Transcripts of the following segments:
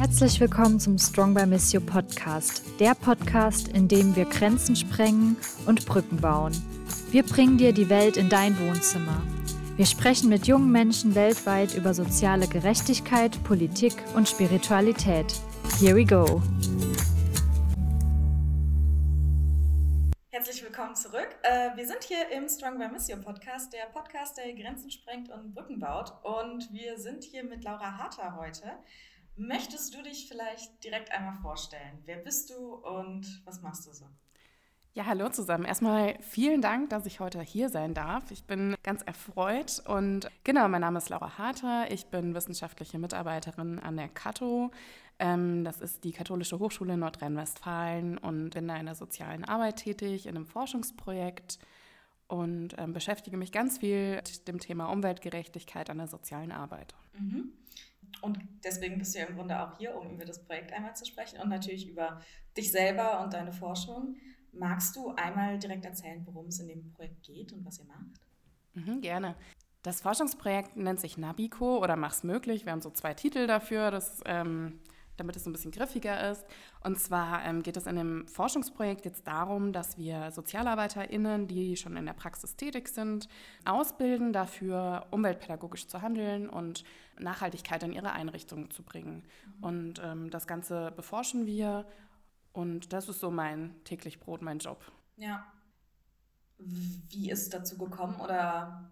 Herzlich willkommen zum Strong by Miss You Podcast, der Podcast, in dem wir Grenzen sprengen und Brücken bauen. Wir bringen dir die Welt in dein Wohnzimmer. Wir sprechen mit jungen Menschen weltweit über soziale Gerechtigkeit, Politik und Spiritualität. Here we go. Herzlich willkommen zurück. Äh, wir sind hier im Strong by Miss You Podcast, der Podcast, der Grenzen sprengt und Brücken baut. Und wir sind hier mit Laura Harter heute. Möchtest du dich vielleicht direkt einmal vorstellen? Wer bist du und was machst du so? Ja, hallo zusammen. Erstmal vielen Dank, dass ich heute hier sein darf. Ich bin ganz erfreut und genau, mein Name ist Laura Harter. Ich bin wissenschaftliche Mitarbeiterin an der Kato. Ähm, das ist die Katholische Hochschule Nordrhein-Westfalen und bin da in der sozialen Arbeit tätig, in einem Forschungsprojekt und ähm, beschäftige mich ganz viel mit dem Thema Umweltgerechtigkeit an der sozialen Arbeit. Mhm. Und deswegen bist du ja im Grunde auch hier, um über das Projekt einmal zu sprechen und natürlich über dich selber und deine Forschung. Magst du einmal direkt erzählen, worum es in dem Projekt geht und was ihr macht? Mhm, gerne. Das Forschungsprojekt nennt sich Nabico oder Mach's möglich. Wir haben so zwei Titel dafür, das, ähm, damit es ein bisschen griffiger ist. Und zwar ähm, geht es in dem Forschungsprojekt jetzt darum, dass wir SozialarbeiterInnen, die schon in der Praxis tätig sind, ausbilden, dafür umweltpädagogisch zu handeln und Nachhaltigkeit in ihre Einrichtungen zu bringen. Mhm. Und ähm, das Ganze beforschen wir und das ist so mein täglich Brot, mein Job. Ja. Wie ist es dazu gekommen oder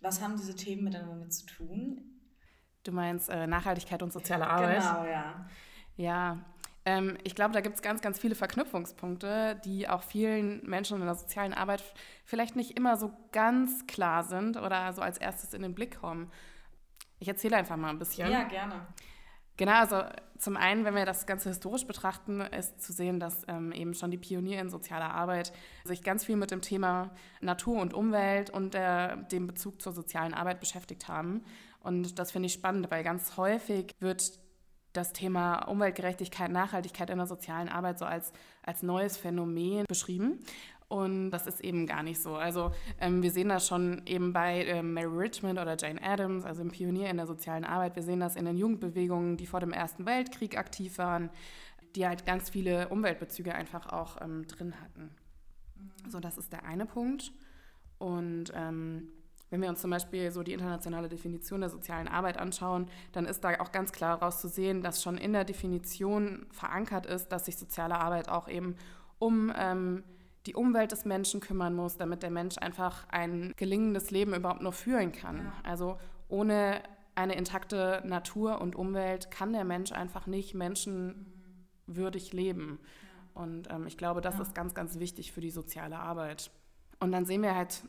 was haben diese Themen miteinander zu tun? Du meinst äh, Nachhaltigkeit und soziale Arbeit? Genau, ja. Ja, ähm, ich glaube, da gibt es ganz, ganz viele Verknüpfungspunkte, die auch vielen Menschen in der sozialen Arbeit vielleicht nicht immer so ganz klar sind oder so als erstes in den Blick kommen. Ich erzähle einfach mal ein bisschen. Ja, gerne. Genau, also zum einen, wenn wir das Ganze historisch betrachten, ist zu sehen, dass ähm, eben schon die Pioniere in sozialer Arbeit sich ganz viel mit dem Thema Natur und Umwelt und der, dem Bezug zur sozialen Arbeit beschäftigt haben. Und das finde ich spannend, weil ganz häufig wird das Thema Umweltgerechtigkeit, Nachhaltigkeit in der sozialen Arbeit so als, als neues Phänomen beschrieben. Und das ist eben gar nicht so. Also ähm, wir sehen das schon eben bei ähm, Mary Richmond oder Jane Addams, also im Pionier in der sozialen Arbeit. Wir sehen das in den Jugendbewegungen, die vor dem Ersten Weltkrieg aktiv waren, die halt ganz viele Umweltbezüge einfach auch ähm, drin hatten. So, das ist der eine Punkt. Und ähm, wenn wir uns zum Beispiel so die internationale Definition der sozialen Arbeit anschauen, dann ist da auch ganz klar herauszusehen, dass schon in der Definition verankert ist, dass sich soziale Arbeit auch eben um ähm, die Umwelt des Menschen kümmern muss, damit der Mensch einfach ein gelingendes Leben überhaupt nur führen kann. Also ohne eine intakte Natur und Umwelt kann der Mensch einfach nicht menschenwürdig leben. Und ähm, ich glaube, das ist ganz, ganz wichtig für die soziale Arbeit. Und dann sehen wir halt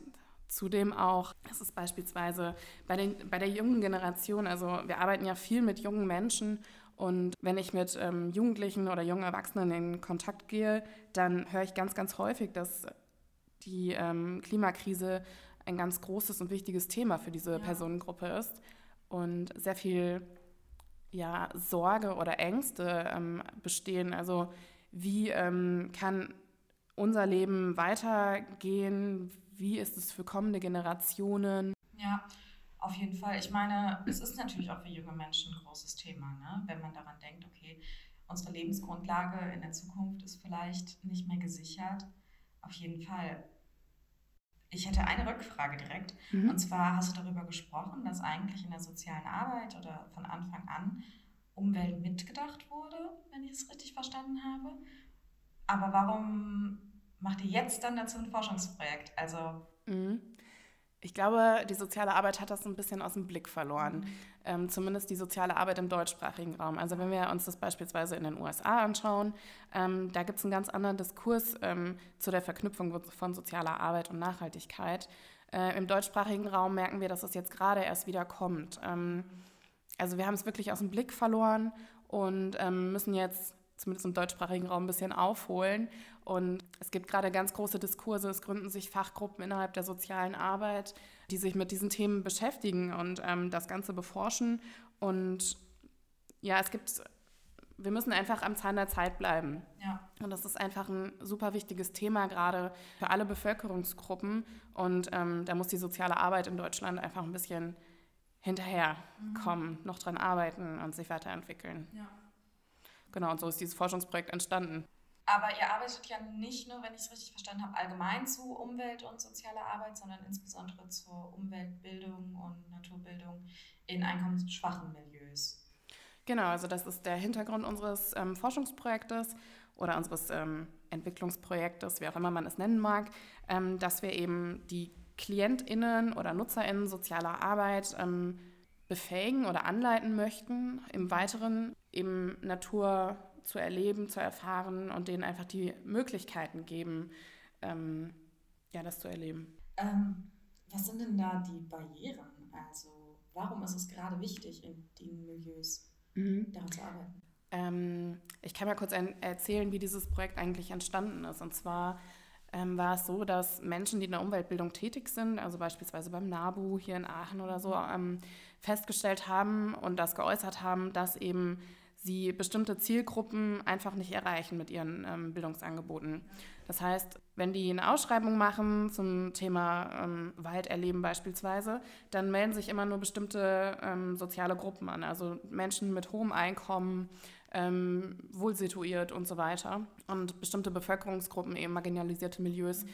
zudem auch, das ist beispielsweise bei, den, bei der jungen Generation, also wir arbeiten ja viel mit jungen Menschen und wenn ich mit ähm, Jugendlichen oder jungen Erwachsenen in Kontakt gehe, dann höre ich ganz, ganz häufig, dass die ähm, Klimakrise ein ganz großes und wichtiges Thema für diese ja. Personengruppe ist und sehr viel ja, Sorge oder Ängste ähm, bestehen. Also wie ähm, kann unser Leben weitergehen? Wie ist es für kommende Generationen? Ja, auf jeden Fall. Ich meine, es ist natürlich auch für junge Menschen ein großes Thema, ne? wenn man daran denkt, okay, unsere Lebensgrundlage in der Zukunft ist vielleicht nicht mehr gesichert. Auf jeden Fall. Ich hätte eine Rückfrage direkt. Mhm. Und zwar hast du darüber gesprochen, dass eigentlich in der sozialen Arbeit oder von Anfang an Umwelt mitgedacht wurde, wenn ich es richtig verstanden habe. Aber warum macht ihr jetzt dann dazu ein Forschungsprojekt? Also. Mhm. Ich glaube, die soziale Arbeit hat das ein bisschen aus dem Blick verloren. Mhm. Ähm, zumindest die soziale Arbeit im deutschsprachigen Raum. Also wenn wir uns das beispielsweise in den USA anschauen, ähm, da gibt es einen ganz anderen Diskurs ähm, zu der Verknüpfung von sozialer Arbeit und Nachhaltigkeit. Äh, Im deutschsprachigen Raum merken wir, dass es jetzt gerade erst wieder kommt. Ähm, also wir haben es wirklich aus dem Blick verloren und ähm, müssen jetzt zumindest im deutschsprachigen Raum ein bisschen aufholen. Und es gibt gerade ganz große Diskurse, es gründen sich Fachgruppen innerhalb der sozialen Arbeit, die sich mit diesen Themen beschäftigen und ähm, das Ganze beforschen. Und ja, es gibt, wir müssen einfach am Zahn der Zeit bleiben. Ja. Und das ist einfach ein super wichtiges Thema, gerade für alle Bevölkerungsgruppen. Und ähm, da muss die soziale Arbeit in Deutschland einfach ein bisschen hinterherkommen, mhm. noch dran arbeiten und sich weiterentwickeln. Ja. Genau, und so ist dieses Forschungsprojekt entstanden. Aber ihr arbeitet ja nicht nur, wenn ich es richtig verstanden habe, allgemein zu Umwelt- und sozialer Arbeit, sondern insbesondere zur Umweltbildung und Naturbildung in einkommensschwachen Milieus. Genau, also das ist der Hintergrund unseres ähm, Forschungsprojektes oder unseres ähm, Entwicklungsprojektes, wie auch immer man es nennen mag, ähm, dass wir eben die KlientInnen oder NutzerInnen sozialer Arbeit ähm, befähigen oder anleiten möchten, im Weiteren eben Natur zu erleben, zu erfahren und denen einfach die Möglichkeiten geben, ähm, ja, das zu erleben. Ähm, was sind denn da die Barrieren? Also warum ist es gerade wichtig, in den Milieus mhm. daran zu arbeiten? Ähm, ich kann mal kurz ein, erzählen, wie dieses Projekt eigentlich entstanden ist. Und zwar ähm, war es so, dass Menschen, die in der Umweltbildung tätig sind, also beispielsweise beim NABU hier in Aachen oder so, mhm. ähm, festgestellt haben und das geäußert haben, dass eben sie bestimmte Zielgruppen einfach nicht erreichen mit ihren ähm, Bildungsangeboten. Das heißt, wenn die eine Ausschreibung machen zum Thema ähm, Wald erleben beispielsweise, dann melden sich immer nur bestimmte ähm, soziale Gruppen an, also Menschen mit hohem Einkommen, ähm, wohl situiert und so weiter. Und bestimmte Bevölkerungsgruppen, eben marginalisierte Milieus,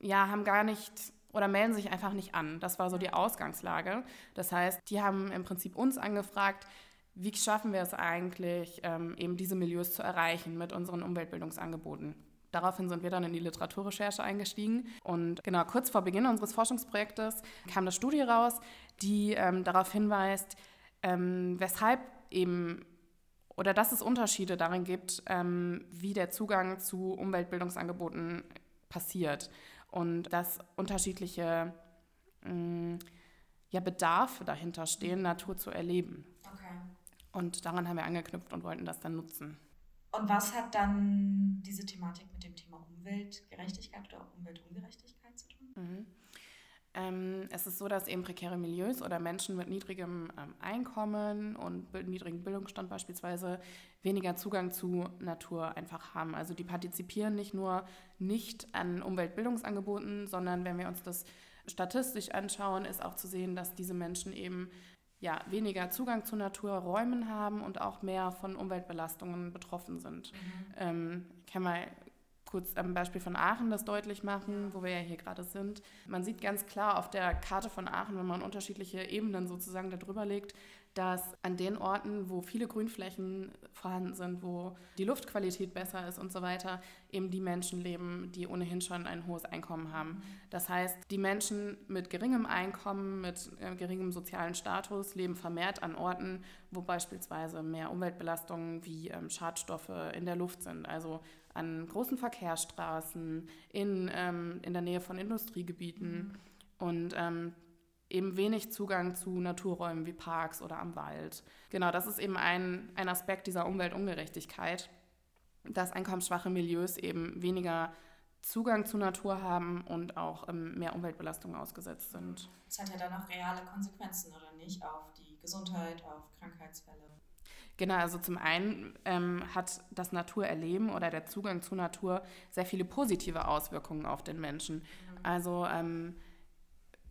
ja, haben gar nicht oder melden sich einfach nicht an. Das war so die Ausgangslage. Das heißt, die haben im Prinzip uns angefragt, wie schaffen wir es eigentlich, ähm, eben diese Milieus zu erreichen mit unseren Umweltbildungsangeboten. Daraufhin sind wir dann in die Literaturrecherche eingestiegen. Und genau, kurz vor Beginn unseres Forschungsprojektes kam eine Studie raus, die ähm, darauf hinweist, ähm, weshalb eben oder dass es Unterschiede darin gibt, ähm, wie der Zugang zu Umweltbildungsangeboten passiert und dass unterschiedliche mm, ja, Bedarfe dahinter stehen, Natur zu erleben. Okay. Und daran haben wir angeknüpft und wollten das dann nutzen. Und was hat dann diese Thematik mit dem Thema Umweltgerechtigkeit oder Umweltungerechtigkeit zu tun? Mhm. Ähm, es ist so, dass eben prekäre Milieus oder Menschen mit niedrigem ähm, Einkommen und niedrigem Bildungsstand beispielsweise weniger Zugang zu Natur einfach haben. Also die partizipieren nicht nur nicht an Umweltbildungsangeboten, sondern wenn wir uns das statistisch anschauen, ist auch zu sehen, dass diese Menschen eben ja, weniger Zugang zu Naturräumen haben und auch mehr von Umweltbelastungen betroffen sind. Mhm. Ähm, kann mal kurz am Beispiel von Aachen das deutlich machen, wo wir ja hier gerade sind. Man sieht ganz klar auf der Karte von Aachen, wenn man unterschiedliche Ebenen sozusagen darüber legt, dass an den Orten, wo viele Grünflächen vorhanden sind, wo die Luftqualität besser ist und so weiter, eben die Menschen leben, die ohnehin schon ein hohes Einkommen haben. Das heißt, die Menschen mit geringem Einkommen, mit äh, geringem sozialen Status leben vermehrt an Orten, wo beispielsweise mehr Umweltbelastungen wie ähm, Schadstoffe in der Luft sind. Also an großen Verkehrsstraßen, in, ähm, in der Nähe von Industriegebieten mhm. und ähm, eben wenig Zugang zu Naturräumen wie Parks oder am Wald. Genau, das ist eben ein, ein Aspekt dieser Umweltungerechtigkeit, dass einkommensschwache Milieus eben weniger Zugang zu Natur haben und auch ähm, mehr Umweltbelastungen ausgesetzt sind. Das hat ja dann auch reale Konsequenzen, oder nicht, auf die Gesundheit, auf Krankheitsfälle. Genau, also zum einen ähm, hat das Naturerleben oder der Zugang zu Natur sehr viele positive Auswirkungen auf den Menschen. Mhm. Also ähm,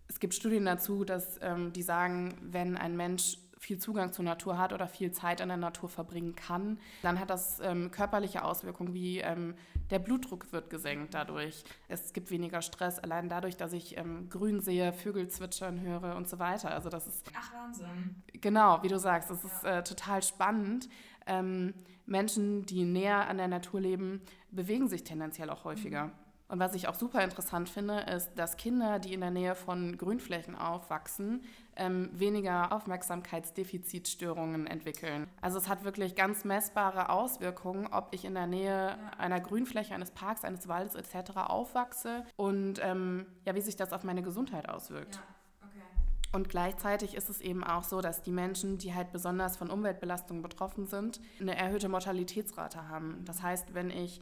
es gibt Studien dazu, dass ähm, die sagen, wenn ein Mensch viel Zugang zur Natur hat oder viel Zeit in der Natur verbringen kann, dann hat das ähm, körperliche Auswirkungen, wie ähm, der Blutdruck wird gesenkt dadurch. Es gibt weniger Stress, allein dadurch, dass ich ähm, grün sehe, Vögel zwitschern höre und so weiter. Also das ist... Ach, Wahnsinn. Genau, wie du sagst, das ja. ist äh, total spannend. Ähm, Menschen, die näher an der Natur leben, bewegen sich tendenziell auch häufiger. Mhm. Und was ich auch super interessant finde, ist, dass Kinder, die in der Nähe von Grünflächen aufwachsen, ähm, weniger Aufmerksamkeitsdefizitstörungen entwickeln. Also es hat wirklich ganz messbare Auswirkungen, ob ich in der Nähe einer Grünfläche, eines Parks, eines Waldes etc. aufwachse und ähm, ja, wie sich das auf meine Gesundheit auswirkt. Ja. Und gleichzeitig ist es eben auch so, dass die Menschen, die halt besonders von Umweltbelastungen betroffen sind, eine erhöhte Mortalitätsrate haben. Das heißt, wenn ich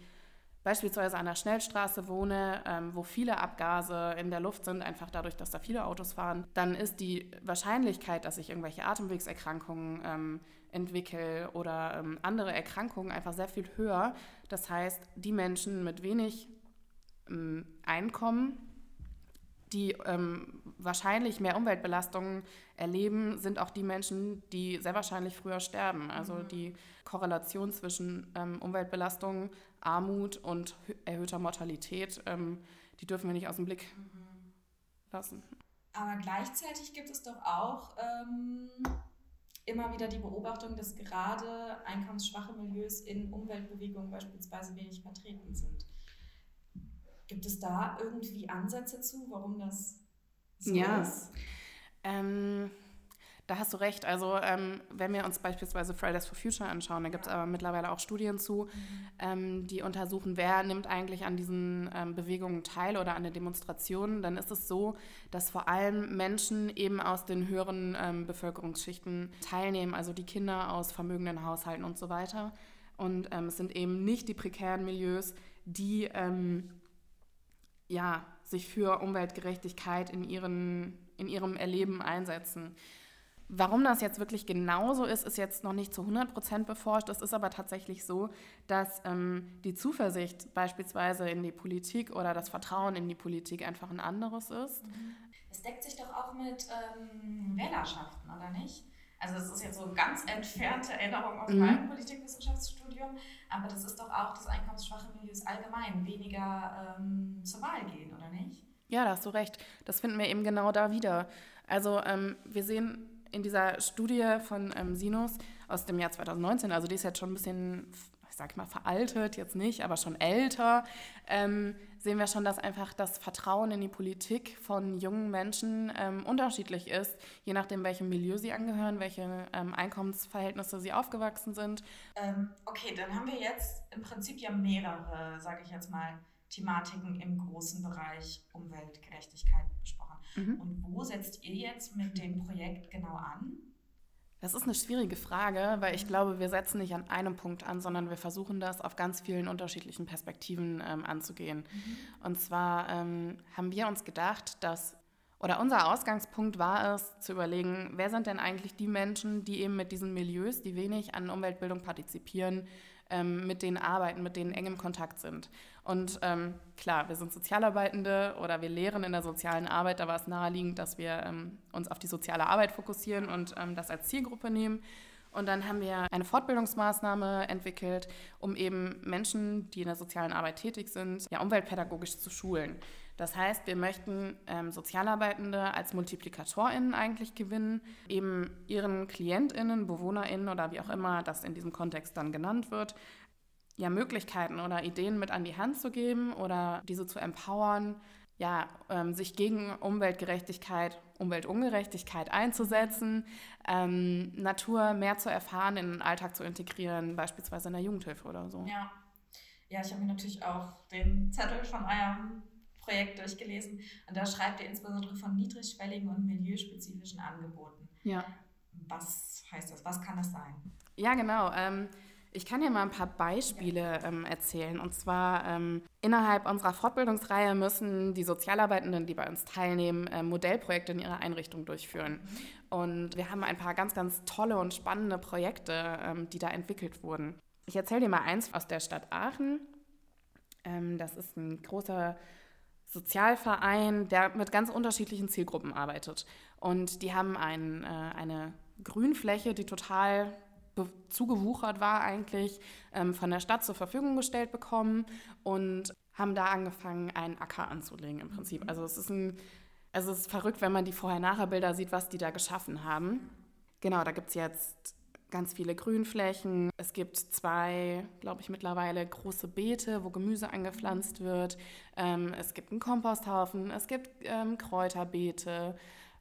beispielsweise an der Schnellstraße wohne, ähm, wo viele Abgase in der Luft sind, einfach dadurch, dass da viele Autos fahren, dann ist die Wahrscheinlichkeit, dass ich irgendwelche Atemwegserkrankungen ähm, entwickle oder ähm, andere Erkrankungen einfach sehr viel höher. Das heißt, die Menschen mit wenig ähm, Einkommen die ähm, wahrscheinlich mehr Umweltbelastungen erleben, sind auch die Menschen, die sehr wahrscheinlich früher sterben. Also mhm. die Korrelation zwischen ähm, Umweltbelastung, Armut und erhöhter Mortalität, ähm, die dürfen wir nicht aus dem Blick mhm. lassen. Aber gleichzeitig gibt es doch auch ähm, immer wieder die Beobachtung, dass gerade einkommensschwache Milieus in Umweltbewegungen beispielsweise wenig vertreten sind. Gibt es da irgendwie Ansätze zu, warum das so ja. ist? Ähm, da hast du recht. Also ähm, wenn wir uns beispielsweise Fridays for Future anschauen, da gibt es aber mittlerweile auch Studien zu, mhm. ähm, die untersuchen, wer nimmt eigentlich an diesen ähm, Bewegungen teil oder an den Demonstrationen. Dann ist es so, dass vor allem Menschen eben aus den höheren ähm, Bevölkerungsschichten teilnehmen, also die Kinder aus vermögenden Haushalten und so weiter. Und ähm, es sind eben nicht die prekären Milieus, die ähm, ja, sich für Umweltgerechtigkeit in, ihren, in ihrem Erleben einsetzen. Warum das jetzt wirklich genauso ist, ist jetzt noch nicht zu 100 Prozent beforscht. Es ist aber tatsächlich so, dass ähm, die Zuversicht beispielsweise in die Politik oder das Vertrauen in die Politik einfach ein anderes ist. Es deckt sich doch auch mit ähm, Wählerschaften, oder nicht? Also das ist jetzt so ganz entfernte Erinnerung aus mhm. meinem Politikwissenschaftsstudium, aber das ist doch auch, dass einkommensschwache Milieus allgemein weniger ähm, zur Wahl gehen, oder nicht? Ja, da hast du recht. Das finden wir eben genau da wieder. Also ähm, wir sehen in dieser Studie von ähm, Sinus aus dem Jahr 2019, also die ist jetzt schon ein bisschen, ich sag mal, veraltet, jetzt nicht, aber schon älter, ähm, sehen wir schon, dass einfach das Vertrauen in die Politik von jungen Menschen ähm, unterschiedlich ist, je nachdem, welchem Milieu sie angehören, welche ähm, Einkommensverhältnisse sie aufgewachsen sind. Ähm, okay, dann haben wir jetzt im Prinzip ja mehrere, sage ich jetzt mal, Thematiken im großen Bereich Umweltgerechtigkeit besprochen. Mhm. Und wo setzt ihr jetzt mit dem Projekt genau an? Das ist eine schwierige Frage, weil ich glaube, wir setzen nicht an einem Punkt an, sondern wir versuchen das auf ganz vielen unterschiedlichen Perspektiven ähm, anzugehen. Mhm. Und zwar ähm, haben wir uns gedacht, dass, oder unser Ausgangspunkt war es, zu überlegen, wer sind denn eigentlich die Menschen, die eben mit diesen Milieus, die wenig an Umweltbildung partizipieren, ähm, mit denen arbeiten, mit denen eng im Kontakt sind. Und ähm, klar, wir sind Sozialarbeitende oder wir lehren in der sozialen Arbeit. Da war es naheliegend, dass wir ähm, uns auf die soziale Arbeit fokussieren und ähm, das als Zielgruppe nehmen. Und dann haben wir eine Fortbildungsmaßnahme entwickelt, um eben Menschen, die in der sozialen Arbeit tätig sind, ja, umweltpädagogisch zu schulen. Das heißt, wir möchten ähm, Sozialarbeitende als MultiplikatorInnen eigentlich gewinnen, eben ihren KlientInnen, BewohnerInnen oder wie auch immer das in diesem Kontext dann genannt wird, ja, Möglichkeiten oder Ideen mit an die Hand zu geben oder diese zu empowern, ja, ähm, sich gegen Umweltgerechtigkeit, Umweltungerechtigkeit einzusetzen, ähm, Natur mehr zu erfahren, in den Alltag zu integrieren, beispielsweise in der Jugendhilfe oder so. Ja, ja ich habe mir natürlich auch den Zettel von eurem Projekt durchgelesen und da schreibt ihr insbesondere von niedrigschwelligen und milieuspezifischen Angeboten. Ja. Was heißt das? Was kann das sein? Ja, genau. Ähm, ich kann dir mal ein paar Beispiele ähm, erzählen. Und zwar ähm, innerhalb unserer Fortbildungsreihe müssen die Sozialarbeitenden, die bei uns teilnehmen, äh, Modellprojekte in ihrer Einrichtung durchführen. Und wir haben ein paar ganz, ganz tolle und spannende Projekte, ähm, die da entwickelt wurden. Ich erzähle dir mal eins aus der Stadt Aachen. Ähm, das ist ein großer Sozialverein, der mit ganz unterschiedlichen Zielgruppen arbeitet. Und die haben ein, äh, eine Grünfläche, die total zugewuchert war, eigentlich ähm, von der Stadt zur Verfügung gestellt bekommen und haben da angefangen, einen Acker anzulegen im Prinzip. Also es ist ein, es ist verrückt, wenn man die Vorher-Nachher-Bilder sieht, was die da geschaffen haben. Genau, da gibt es jetzt ganz viele Grünflächen. Es gibt zwei, glaube ich, mittlerweile große Beete, wo Gemüse angepflanzt wird. Ähm, es gibt einen Komposthaufen, es gibt ähm, Kräuterbeete,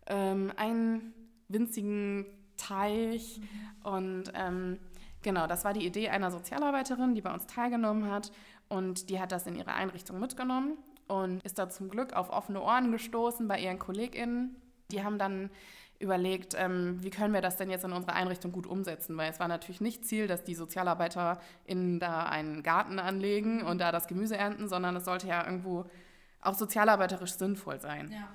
ähm, einen winzigen Teich. Mhm. Und ähm, genau, das war die Idee einer Sozialarbeiterin, die bei uns teilgenommen hat. Und die hat das in ihre Einrichtung mitgenommen und ist da zum Glück auf offene Ohren gestoßen bei ihren KollegInnen. Die haben dann überlegt, ähm, wie können wir das denn jetzt in unserer Einrichtung gut umsetzen, weil es war natürlich nicht Ziel, dass die SozialarbeiterInnen da einen Garten anlegen und da das Gemüse ernten, sondern es sollte ja irgendwo auch sozialarbeiterisch sinnvoll sein. Ja.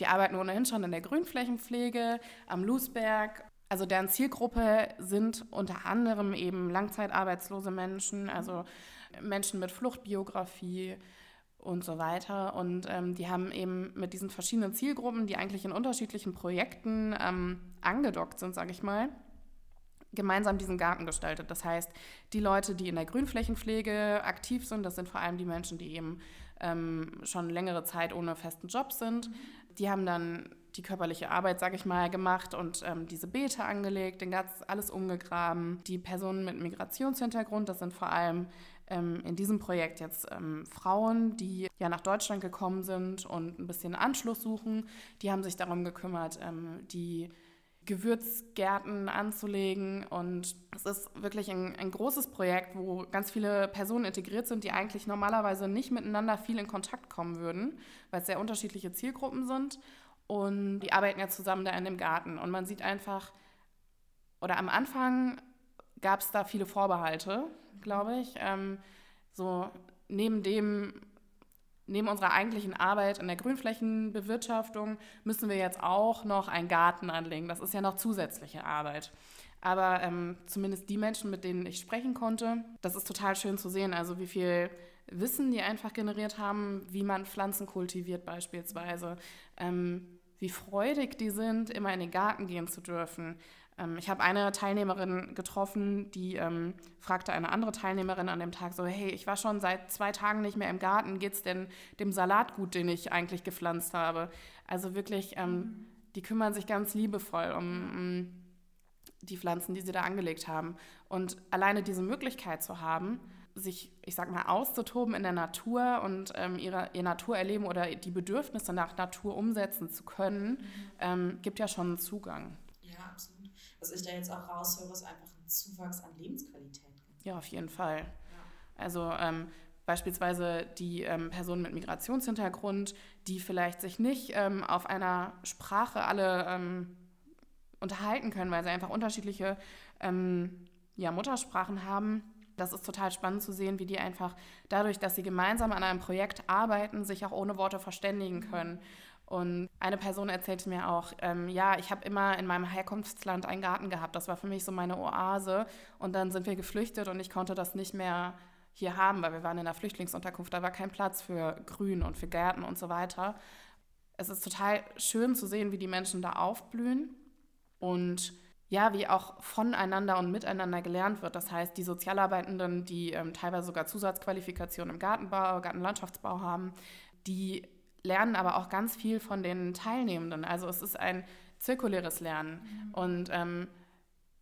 Die arbeiten ohnehin schon in der Grünflächenpflege am Lusberg. Also deren Zielgruppe sind unter anderem eben langzeitarbeitslose Menschen, also Menschen mit Fluchtbiografie und so weiter. Und ähm, die haben eben mit diesen verschiedenen Zielgruppen, die eigentlich in unterschiedlichen Projekten ähm, angedockt sind, sage ich mal, gemeinsam diesen Garten gestaltet. Das heißt, die Leute, die in der Grünflächenpflege aktiv sind, das sind vor allem die Menschen, die eben ähm, schon längere Zeit ohne festen Job sind. Die haben dann die körperliche Arbeit, sage ich mal, gemacht und ähm, diese Beete angelegt, den ganz alles umgegraben. Die Personen mit Migrationshintergrund, das sind vor allem ähm, in diesem Projekt jetzt ähm, Frauen, die ja nach Deutschland gekommen sind und ein bisschen Anschluss suchen. Die haben sich darum gekümmert, ähm, die Gewürzgärten anzulegen. Und es ist wirklich ein, ein, großes Projekt, wo ganz viele Personen integriert sind, die eigentlich normalerweise nicht miteinander viel in Kontakt kommen würden, weil es sehr unterschiedliche Zielgruppen sind. Und die arbeiten ja zusammen da in dem Garten. Und man sieht einfach, oder am Anfang gab es da viele Vorbehalte, glaube ich. Ähm, so neben dem, neben unserer eigentlichen Arbeit in der Grünflächenbewirtschaftung müssen wir jetzt auch noch einen Garten anlegen. Das ist ja noch zusätzliche Arbeit. Aber ähm, zumindest die Menschen, mit denen ich sprechen konnte, das ist total schön zu sehen. Also wie viel Wissen die einfach generiert haben, wie man Pflanzen kultiviert beispielsweise, ähm, wie freudig die sind, immer in den Garten gehen zu dürfen, ich habe eine Teilnehmerin getroffen, die ähm, fragte eine andere Teilnehmerin an dem Tag so, hey, ich war schon seit zwei Tagen nicht mehr im Garten, geht es denn dem Salat gut, den ich eigentlich gepflanzt habe? Also wirklich, ähm, mhm. die kümmern sich ganz liebevoll um, um die Pflanzen, die sie da angelegt haben. Und alleine diese Möglichkeit zu haben, sich, ich sag mal, auszutoben in der Natur und ähm, ihre, ihr Naturerleben oder die Bedürfnisse nach Natur umsetzen zu können, mhm. ähm, gibt ja schon einen Zugang was ich da jetzt auch raushöre, ist einfach ein Zuwachs an Lebensqualität. Ja, auf jeden Fall. Ja. Also ähm, beispielsweise die ähm, Personen mit Migrationshintergrund, die vielleicht sich nicht ähm, auf einer Sprache alle ähm, unterhalten können, weil sie einfach unterschiedliche ähm, ja, Muttersprachen haben. Das ist total spannend zu sehen, wie die einfach dadurch, dass sie gemeinsam an einem Projekt arbeiten, sich auch ohne Worte verständigen können. Und eine Person erzählte mir auch, ähm, ja, ich habe immer in meinem Herkunftsland einen Garten gehabt. Das war für mich so meine Oase. Und dann sind wir geflüchtet und ich konnte das nicht mehr hier haben, weil wir waren in einer Flüchtlingsunterkunft. Da war kein Platz für Grün und für Gärten und so weiter. Es ist total schön zu sehen, wie die Menschen da aufblühen und ja, wie auch voneinander und miteinander gelernt wird. Das heißt, die Sozialarbeitenden, die ähm, teilweise sogar Zusatzqualifikationen im Gartenbau, Gartenlandschaftsbau haben, die lernen aber auch ganz viel von den Teilnehmenden. Also es ist ein zirkuläres Lernen. Mhm. Und ähm,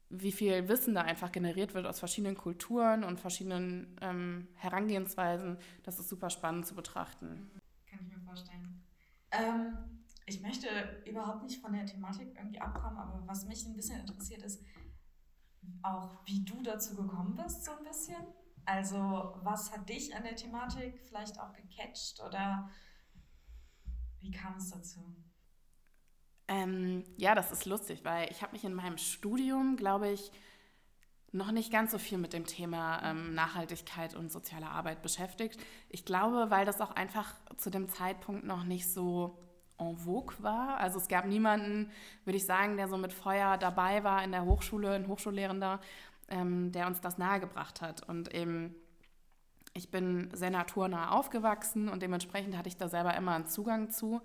wie viel Wissen da einfach generiert wird aus verschiedenen Kulturen und verschiedenen ähm, Herangehensweisen, das ist super spannend zu betrachten. Kann ich mir vorstellen. Ähm, ich möchte überhaupt nicht von der Thematik irgendwie abkommen, aber was mich ein bisschen interessiert ist, auch wie du dazu gekommen bist, so ein bisschen. Also, was hat dich an der Thematik vielleicht auch gecatcht oder wie kam es dazu? Ähm, ja, das ist lustig, weil ich habe mich in meinem Studium, glaube ich, noch nicht ganz so viel mit dem Thema ähm, Nachhaltigkeit und soziale Arbeit beschäftigt. Ich glaube, weil das auch einfach zu dem Zeitpunkt noch nicht so en vogue war. Also es gab niemanden, würde ich sagen, der so mit Feuer dabei war in der Hochschule, ein Hochschullehrender, ähm, der uns das nahegebracht hat. Und eben ich bin sehr naturnah aufgewachsen und dementsprechend hatte ich da selber immer einen Zugang zu,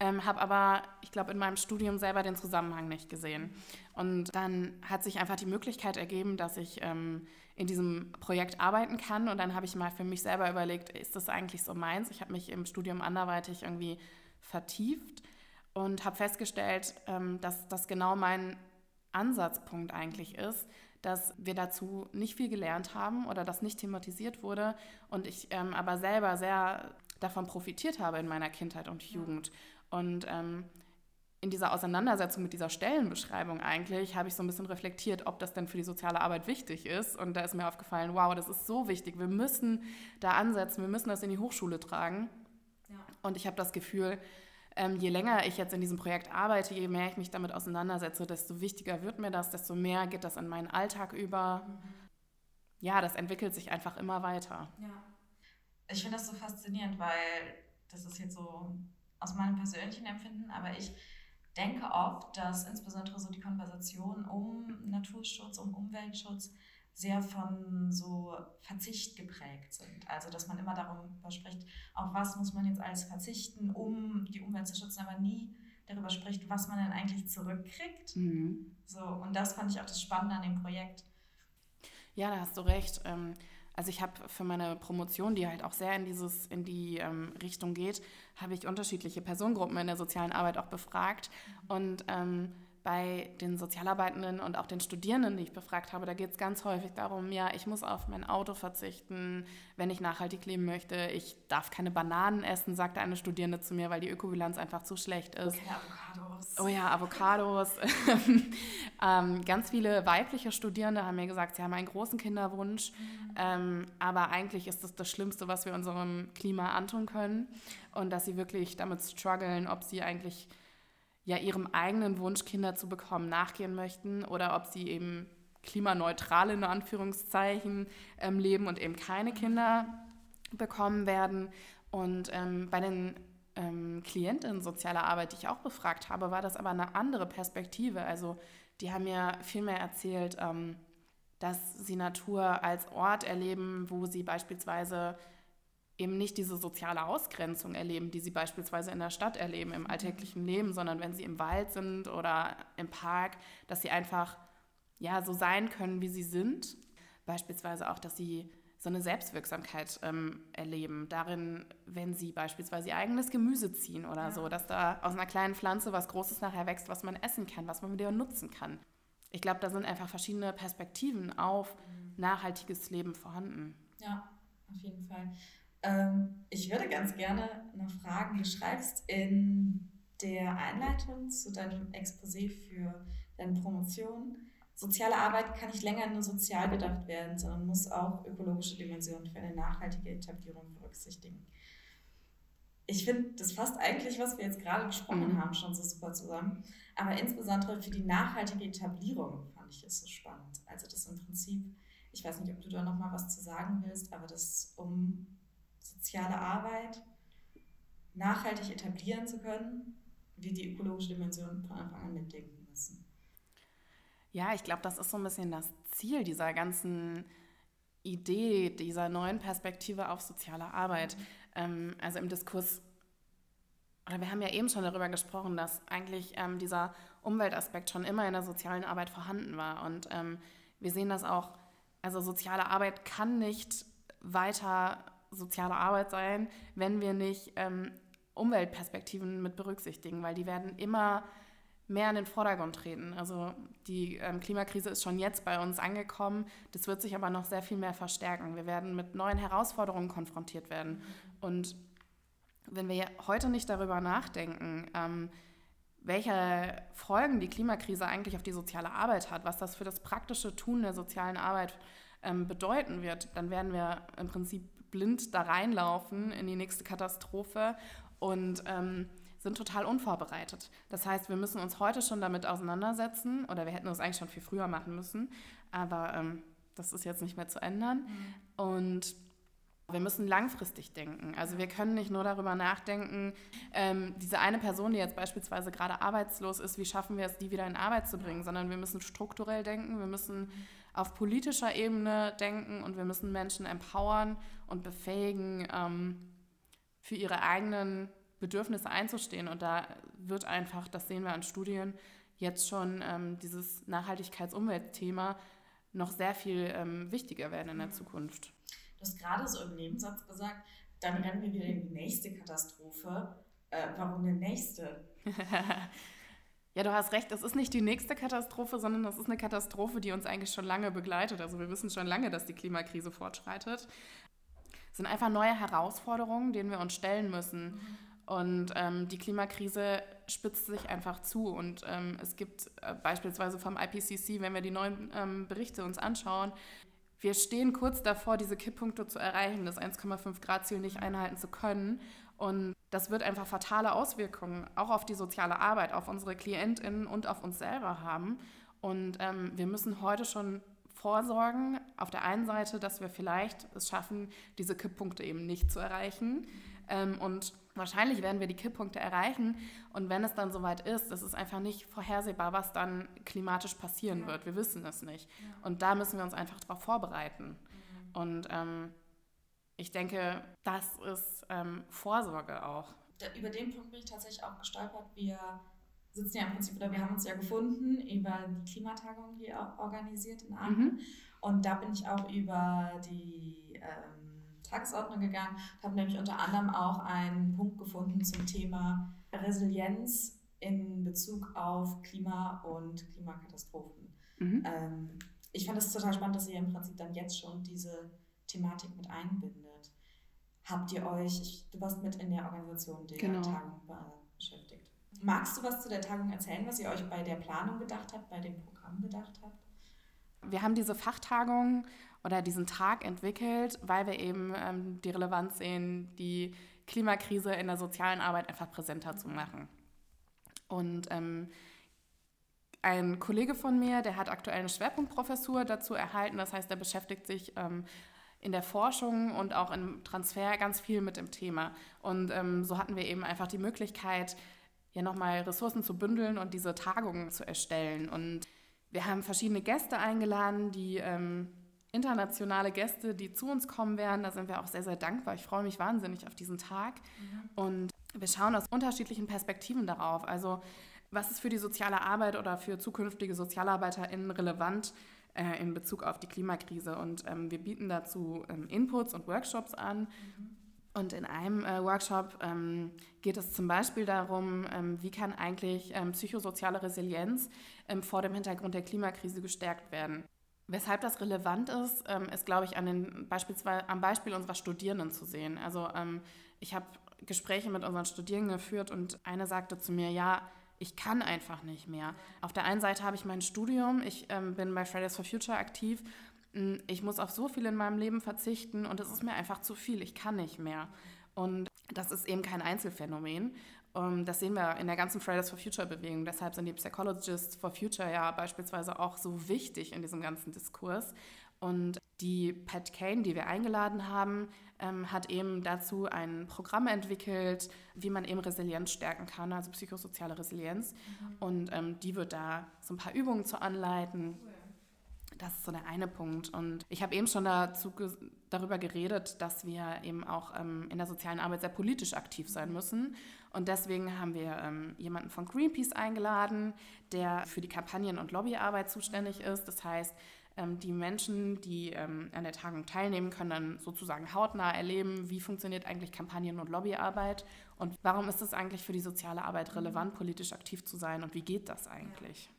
ähm, habe aber, ich glaube, in meinem Studium selber den Zusammenhang nicht gesehen. Und dann hat sich einfach die Möglichkeit ergeben, dass ich ähm, in diesem Projekt arbeiten kann. Und dann habe ich mal für mich selber überlegt, ist das eigentlich so meins? Ich habe mich im Studium anderweitig irgendwie vertieft und habe festgestellt, ähm, dass das genau mein Ansatzpunkt eigentlich ist, dass wir dazu nicht viel gelernt haben oder das nicht thematisiert wurde und ich ähm, aber selber sehr davon profitiert habe in meiner Kindheit und Jugend. Und ähm, in dieser Auseinandersetzung mit dieser Stellenbeschreibung eigentlich habe ich so ein bisschen reflektiert, ob das denn für die soziale Arbeit wichtig ist. Und da ist mir aufgefallen, wow, das ist so wichtig. Wir müssen da ansetzen, wir müssen das in die Hochschule tragen. Ja. Und ich habe das Gefühl, ähm, je länger ich jetzt in diesem Projekt arbeite, je mehr ich mich damit auseinandersetze, desto wichtiger wird mir das, desto mehr geht das in meinen Alltag über. Mhm. Ja, das entwickelt sich einfach immer weiter. Ja. Ich finde das so faszinierend, weil das ist jetzt so aus meinem persönlichen Empfinden, aber ich denke oft, dass insbesondere so die Konversation um Naturschutz, um Umweltschutz sehr von so Verzicht geprägt sind. Also dass man immer darüber spricht, auf was muss man jetzt alles verzichten, um die Umwelt zu schützen, aber nie darüber spricht, was man denn eigentlich zurückkriegt. Mhm. So, und das fand ich auch das Spannende an dem Projekt. Ja, da hast du recht. Ähm, also ich habe für meine Promotion, die halt auch sehr in, dieses, in die ähm, Richtung geht, habe ich unterschiedliche Personengruppen in der sozialen Arbeit auch befragt. Mhm. Und ähm, bei den Sozialarbeitenden und auch den Studierenden, die ich befragt habe, da geht es ganz häufig darum, ja, ich muss auf mein Auto verzichten, wenn ich nachhaltig leben möchte. Ich darf keine Bananen essen, sagte eine Studierende zu mir, weil die Ökobilanz einfach zu schlecht ist. Okay, Avocados. Oh ja, Avocados. ähm, ganz viele weibliche Studierende haben mir gesagt, sie haben einen großen Kinderwunsch, mhm. ähm, aber eigentlich ist das das Schlimmste, was wir unserem Klima antun können und dass sie wirklich damit strugglen, ob sie eigentlich ja ihrem eigenen Wunsch, Kinder zu bekommen, nachgehen möchten oder ob sie eben klimaneutral in Anführungszeichen ähm, leben und eben keine Kinder bekommen werden. Und ähm, bei den ähm, Klientinnen sozialer Arbeit, die ich auch befragt habe, war das aber eine andere Perspektive. Also die haben mir viel mehr erzählt, ähm, dass sie Natur als Ort erleben, wo sie beispielsweise eben nicht diese soziale Ausgrenzung erleben, die sie beispielsweise in der Stadt erleben, im alltäglichen Leben, sondern wenn sie im Wald sind oder im Park, dass sie einfach ja, so sein können, wie sie sind. Beispielsweise auch, dass sie so eine Selbstwirksamkeit ähm, erleben, darin, wenn sie beispielsweise ihr eigenes Gemüse ziehen oder ja. so, dass da aus einer kleinen Pflanze was Großes nachher wächst, was man essen kann, was man wieder nutzen kann. Ich glaube, da sind einfach verschiedene Perspektiven auf mhm. nachhaltiges Leben vorhanden. Ja, auf jeden Fall. Ähm, ich würde ganz gerne noch fragen, du schreibst in der Einleitung zu deinem Exposé für deine Promotion, soziale Arbeit kann nicht länger nur sozial gedacht werden, sondern muss auch ökologische Dimensionen für eine nachhaltige Etablierung berücksichtigen. Ich finde, das fasst eigentlich, was wir jetzt gerade besprochen mhm. haben, schon so super zusammen. Aber insbesondere für die nachhaltige Etablierung fand ich es so spannend. Also das im Prinzip, ich weiß nicht, ob du da noch mal was zu sagen willst, aber das um soziale Arbeit nachhaltig etablieren zu können, wir die ökologische Dimension von Anfang an mitdenken müssen. Ja, ich glaube, das ist so ein bisschen das Ziel dieser ganzen Idee, dieser neuen Perspektive auf soziale Arbeit. Mhm. Ähm, also im Diskurs, oder wir haben ja eben schon darüber gesprochen, dass eigentlich ähm, dieser Umweltaspekt schon immer in der sozialen Arbeit vorhanden war. Und ähm, wir sehen das auch, also soziale Arbeit kann nicht weiter soziale Arbeit sein, wenn wir nicht ähm, Umweltperspektiven mit berücksichtigen, weil die werden immer mehr in den Vordergrund treten. Also die ähm, Klimakrise ist schon jetzt bei uns angekommen, das wird sich aber noch sehr viel mehr verstärken. Wir werden mit neuen Herausforderungen konfrontiert werden. Und wenn wir heute nicht darüber nachdenken, ähm, welche Folgen die Klimakrise eigentlich auf die soziale Arbeit hat, was das für das praktische Tun der sozialen Arbeit ähm, bedeuten wird, dann werden wir im Prinzip blind da reinlaufen in die nächste Katastrophe und ähm, sind total unvorbereitet. Das heißt, wir müssen uns heute schon damit auseinandersetzen oder wir hätten das eigentlich schon viel früher machen müssen, aber ähm, das ist jetzt nicht mehr zu ändern. Mhm. Und wir müssen langfristig denken. Also wir können nicht nur darüber nachdenken, ähm, diese eine Person, die jetzt beispielsweise gerade arbeitslos ist, wie schaffen wir es, die wieder in Arbeit zu bringen, sondern wir müssen strukturell denken, wir müssen auf politischer Ebene denken und wir müssen Menschen empowern und befähigen, ähm, für ihre eigenen Bedürfnisse einzustehen. Und da wird einfach, das sehen wir an Studien, jetzt schon ähm, dieses Nachhaltigkeits-Umweltthema noch sehr viel ähm, wichtiger werden in der Zukunft. Du hast gerade so im Nebensatz gesagt, dann rennen wir wieder in die nächste Katastrophe. Äh, warum eine nächste? Ja, du hast recht, es ist nicht die nächste Katastrophe, sondern es ist eine Katastrophe, die uns eigentlich schon lange begleitet. Also wir wissen schon lange, dass die Klimakrise fortschreitet. Es sind einfach neue Herausforderungen, denen wir uns stellen müssen. Und ähm, die Klimakrise spitzt sich einfach zu. Und ähm, es gibt äh, beispielsweise vom IPCC, wenn wir die neuen ähm, Berichte uns anschauen, wir stehen kurz davor, diese Kipppunkte zu erreichen, das 1,5 Grad Ziel nicht einhalten zu können. Und das wird einfach fatale Auswirkungen auch auf die soziale Arbeit, auf unsere KlientInnen und auf uns selber haben. Und ähm, wir müssen heute schon vorsorgen, auf der einen Seite, dass wir vielleicht es schaffen, diese Kipppunkte eben nicht zu erreichen. Ähm, und wahrscheinlich werden wir die Kipppunkte erreichen. Und wenn es dann soweit ist, ist es einfach nicht vorhersehbar, was dann klimatisch passieren ja. wird. Wir wissen es nicht. Ja. Und da müssen wir uns einfach darauf vorbereiten. Mhm. Und ähm, ich denke, das ist ähm, Vorsorge auch. über den Punkt bin ich tatsächlich auch gestolpert. Wir sitzen ja im Prinzip, oder wir haben uns ja gefunden über die Klimatagung, die auch organisiert in Aachen. Mhm. Und da bin ich auch über die ähm, Tagesordnung gegangen und habe nämlich unter anderem auch einen Punkt gefunden zum Thema Resilienz in Bezug auf Klima und Klimakatastrophen. Mhm. Ähm, ich fand es total spannend, dass ihr im Prinzip dann jetzt schon diese Thematik mit einbindet. Habt ihr euch, ich, du warst mit in der Organisation der genau. Tagung beschäftigt. Magst du was zu der Tagung erzählen, was ihr euch bei der Planung gedacht habt, bei dem Programm gedacht habt? Wir haben diese Fachtagung oder diesen Tag entwickelt, weil wir eben ähm, die Relevanz sehen, die Klimakrise in der sozialen Arbeit einfach präsenter zu machen. Und ähm, ein Kollege von mir, der hat aktuell eine Schwerpunktprofessur dazu erhalten. Das heißt, er beschäftigt sich ähm, in der Forschung und auch im Transfer ganz viel mit dem Thema. Und ähm, so hatten wir eben einfach die Möglichkeit, ja nochmal Ressourcen zu bündeln und diese Tagungen zu erstellen. Und wir haben verschiedene Gäste eingeladen, die ähm, internationale Gäste, die zu uns kommen werden. Da sind wir auch sehr, sehr dankbar. Ich freue mich wahnsinnig auf diesen Tag. Mhm. Und wir schauen aus unterschiedlichen Perspektiven darauf. Also was ist für die soziale Arbeit oder für zukünftige SozialarbeiterInnen relevant äh, in Bezug auf die Klimakrise? Und ähm, wir bieten dazu ähm, Inputs und Workshops an. Mhm. Und in einem äh, Workshop ähm, geht es zum Beispiel darum, ähm, wie kann eigentlich ähm, psychosoziale Resilienz ähm, vor dem Hintergrund der Klimakrise gestärkt werden. Weshalb das relevant ist, ähm, ist, glaube ich, an den, beispielsweise, am Beispiel unserer Studierenden zu sehen. Also ähm, ich habe Gespräche mit unseren Studierenden geführt und eine sagte zu mir, ja, ich kann einfach nicht mehr. Auf der einen Seite habe ich mein Studium, ich bin bei Fridays for Future aktiv ich muss auf so viel in meinem Leben verzichten und es ist mir einfach zu viel, ich kann nicht mehr. Und das ist eben kein Einzelfenomen. Das sehen wir in der ganzen Fridays for Future Bewegung. Deshalb sind die Psychologists for Future ja beispielsweise auch so wichtig in diesem ganzen Diskurs. Und die Pat Kane, die wir eingeladen haben, ähm, hat eben dazu ein Programm entwickelt, wie man eben Resilienz stärken kann, also psychosoziale Resilienz. Mhm. Und ähm, die wird da so ein paar Übungen zu anleiten. Cool das ist so der eine Punkt. Und ich habe eben schon dazu, darüber geredet, dass wir eben auch ähm, in der sozialen Arbeit sehr politisch aktiv sein müssen. Und deswegen haben wir ähm, jemanden von Greenpeace eingeladen, der für die Kampagnen- und Lobbyarbeit zuständig ist. Das heißt, die Menschen, die ähm, an der Tagung teilnehmen, können dann sozusagen hautnah erleben, wie funktioniert eigentlich Kampagnen- und Lobbyarbeit und warum ist es eigentlich für die soziale Arbeit relevant, politisch aktiv zu sein und wie geht das eigentlich.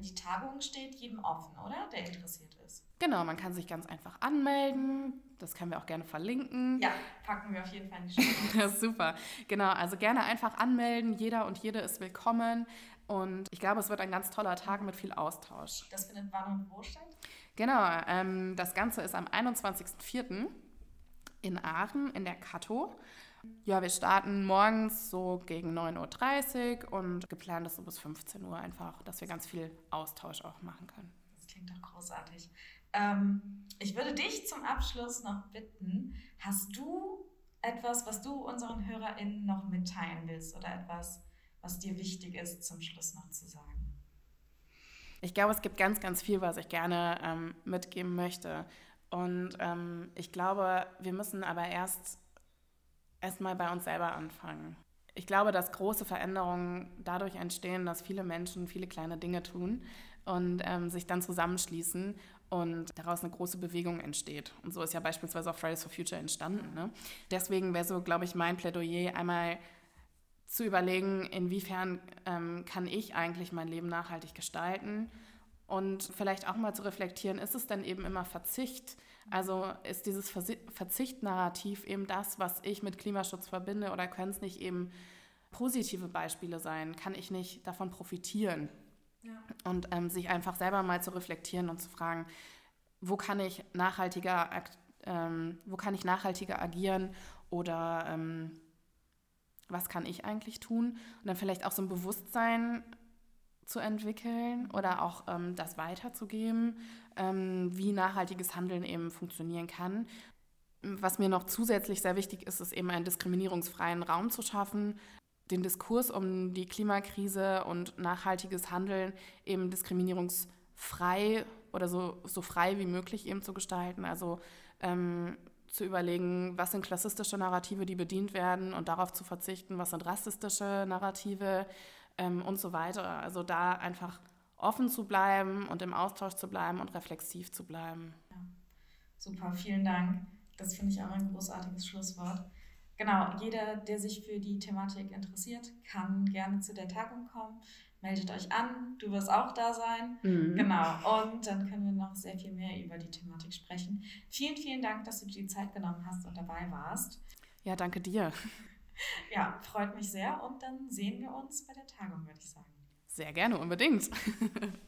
Die Tagung steht jedem offen, oder? Der interessiert ist. Genau, man kann sich ganz einfach anmelden. Das können wir auch gerne verlinken. Ja, packen wir auf jeden Fall in die Show. Das ist super. Genau, also gerne einfach anmelden. Jeder und jede ist willkommen. Und ich glaube, es wird ein ganz toller Tag mit viel Austausch. Das findet wann und wo statt? Genau, ähm, das Ganze ist am 21.04. in Aachen in der Kato. Ja, wir starten morgens so gegen 9.30 Uhr und geplant ist so bis 15 Uhr einfach, dass wir ganz viel Austausch auch machen können. Das klingt doch großartig. Ähm, ich würde dich zum Abschluss noch bitten, hast du etwas, was du unseren HörerInnen noch mitteilen willst oder etwas, was dir wichtig ist, zum Schluss noch zu sagen? Ich glaube, es gibt ganz, ganz viel, was ich gerne ähm, mitgeben möchte. Und ähm, ich glaube, wir müssen aber erst erstmal bei uns selber anfangen. Ich glaube, dass große Veränderungen dadurch entstehen, dass viele Menschen viele kleine Dinge tun und ähm, sich dann zusammenschließen und daraus eine große Bewegung entsteht. Und so ist ja beispielsweise auch Fridays for Future entstanden. Ne? Deswegen wäre so, glaube ich, mein Plädoyer einmal zu überlegen, inwiefern ähm, kann ich eigentlich mein Leben nachhaltig gestalten und vielleicht auch mal zu reflektieren, ist es denn eben immer Verzicht? Also ist dieses Verzichtnarrativ eben das, was ich mit Klimaschutz verbinde oder können es nicht eben positive Beispiele sein? Kann ich nicht davon profitieren? Ja. Und ähm, sich einfach selber mal zu reflektieren und zu fragen, wo kann ich nachhaltiger, ähm, wo kann ich nachhaltiger agieren oder ähm, was kann ich eigentlich tun? Und dann vielleicht auch so ein Bewusstsein zu entwickeln oder auch ähm, das weiterzugeben, ähm, wie nachhaltiges Handeln eben funktionieren kann. Was mir noch zusätzlich sehr wichtig ist, ist eben einen diskriminierungsfreien Raum zu schaffen, den Diskurs um die Klimakrise und nachhaltiges Handeln eben diskriminierungsfrei oder so, so frei wie möglich eben zu gestalten. Also ähm, zu überlegen, was sind klassistische Narrative, die bedient werden und darauf zu verzichten, was sind rassistische Narrative ähm, und so weiter. Also da einfach offen zu bleiben und im Austausch zu bleiben und reflexiv zu bleiben. Ja. Super, vielen Dank. Das finde ich auch ein großartiges Schlusswort. Genau, jeder, der sich für die Thematik interessiert, kann gerne zu der Tagung kommen. Meldet euch an, du wirst auch da sein. Mhm. Genau, und dann können wir noch sehr viel mehr über die Thematik sprechen. Vielen, vielen Dank, dass du dir die Zeit genommen hast und dabei warst. Ja, danke dir. Ja, freut mich sehr und dann sehen wir uns bei der Tagung, würde ich sagen. Sehr gerne, unbedingt.